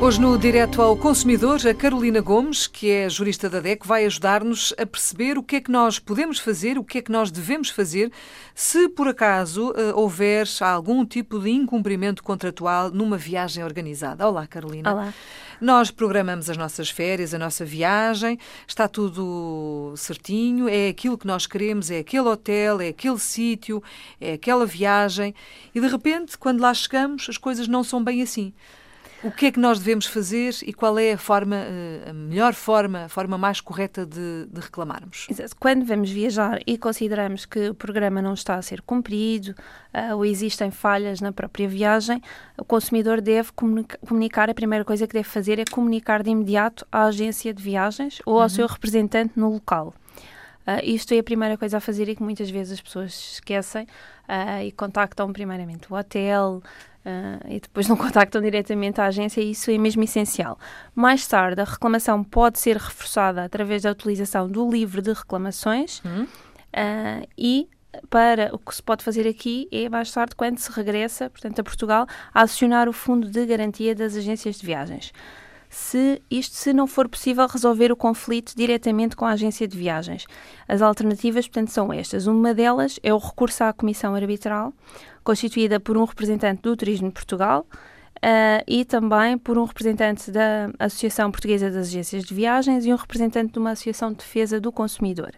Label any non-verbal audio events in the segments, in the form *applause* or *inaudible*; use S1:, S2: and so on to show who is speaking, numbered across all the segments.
S1: Hoje, no Direto ao Consumidor, a Carolina Gomes, que é jurista da DEC, vai ajudar-nos a perceber o que é que nós podemos fazer, o que é que nós devemos fazer, se por acaso uh, houver algum tipo de incumprimento contratual numa viagem organizada. Olá, Carolina.
S2: Olá.
S1: Nós programamos as nossas férias, a nossa viagem, está tudo certinho, é aquilo que nós queremos, é aquele hotel, é aquele sítio, é aquela viagem, e de repente, quando lá chegamos, as coisas não são bem assim. O que é que nós devemos fazer e qual é a forma, eh, a melhor forma, a forma mais correta de, de reclamarmos?
S2: Quando vamos viajar e consideramos que o programa não está a ser cumprido uh, ou existem falhas na própria viagem, o consumidor deve comunica comunicar, a primeira coisa que deve fazer é comunicar de imediato à agência de viagens ou ao uhum. seu representante no local. Uh, isto é a primeira coisa a fazer e que muitas vezes as pessoas esquecem uh, e contactam primeiramente o hotel, Uh, e depois não *laughs* contactam diretamente a agência, isso é mesmo essencial. Mais tarde, a reclamação pode ser reforçada através da utilização do livro de reclamações uh, e para o que se pode fazer aqui é mais tarde, quando se regressa, portanto, a Portugal, a acionar o fundo de garantia das agências de viagens. Se isto se não for possível resolver o conflito diretamente com a agência de viagens. As alternativas, portanto, são estas. Uma delas é o recurso à comissão arbitral, constituída por um representante do Turismo de Portugal uh, e também por um representante da Associação Portuguesa das Agências de Viagens e um representante de uma Associação de Defesa do Consumidor.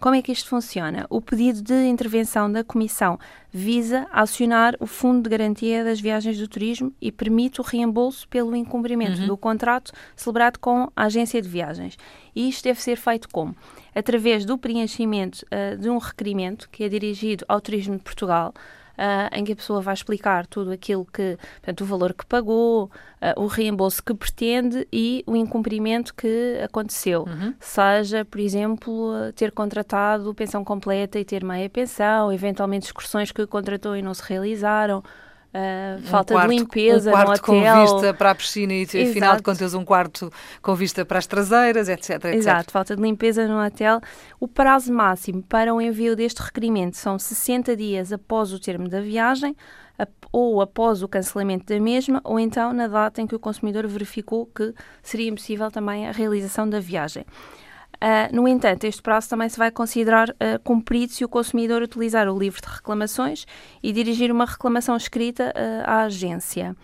S2: Como é que isto funciona? O pedido de intervenção da Comissão visa acionar o Fundo de Garantia das Viagens do Turismo e permite o reembolso pelo incumprimento uhum. do contrato celebrado com a agência de viagens. E isto deve ser feito como? Através do preenchimento uh, de um requerimento que é dirigido ao Turismo de Portugal, uh, em que a pessoa vai explicar tudo aquilo que, portanto, o valor que pagou, uh, o reembolso que pretende e o incumprimento que aconteceu. Uhum. Seja, por exemplo, ter contratado pensão completa e ter meia pensão, eventualmente excursões que contratou e não se realizaram. Uh, falta
S1: quarto,
S2: de limpeza
S1: um quarto
S2: no hotel.
S1: com vista para a piscina e, Exato. afinal de contas, um quarto com vista para as traseiras, etc, etc.
S2: Exato, falta de limpeza no hotel. O prazo máximo para o envio deste requerimento são 60 dias após o termo da viagem ou após o cancelamento da mesma, ou então na data em que o consumidor verificou que seria impossível também a realização da viagem. Uh, no entanto, este prazo também se vai considerar uh, cumprido se o consumidor utilizar o livro de reclamações e dirigir uma reclamação escrita uh, à agência.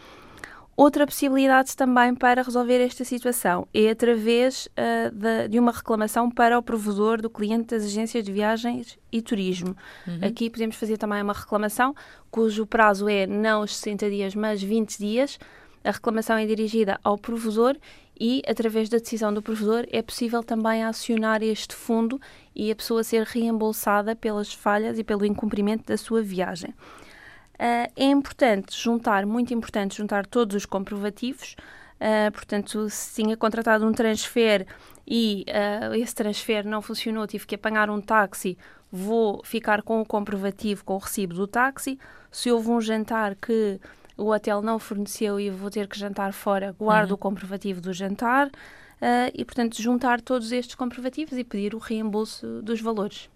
S2: Outra possibilidade também para resolver esta situação é através de, de, uma reclamação para o provedor do cliente das agências de viagens e turismo. Uhum. Aqui podemos fazer também uma reclamação cujo prazo é não os 60 dias, mas 20 dias. A reclamação é dirigida ao provedor e, através da decisão do provedor, é possível também acionar este fundo e a pessoa ser reembolsada pelas falhas e pelo incumprimento da sua viagem. Uh, é importante juntar, muito importante, juntar todos os comprovativos. Uh, portanto, se tinha contratado um transfer e uh, esse transfer não funcionou, tive que apanhar um táxi, vou ficar com o comprovativo, com o recibo do táxi. Se houve um jantar que o hotel não forneceu e vou ter que jantar fora, guardo uhum. o comprovativo do jantar uh, e, portanto, juntar todos estes comprovativos e pedir o reembolso dos valores.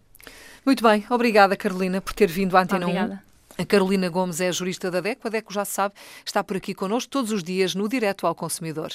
S1: Muito bem, obrigada Carolina por ter vindo à Antena obrigada. 1. A Carolina Gomes é jurista da DECO, a DECO já sabe, está por aqui connosco todos os dias no Direto ao Consumidor.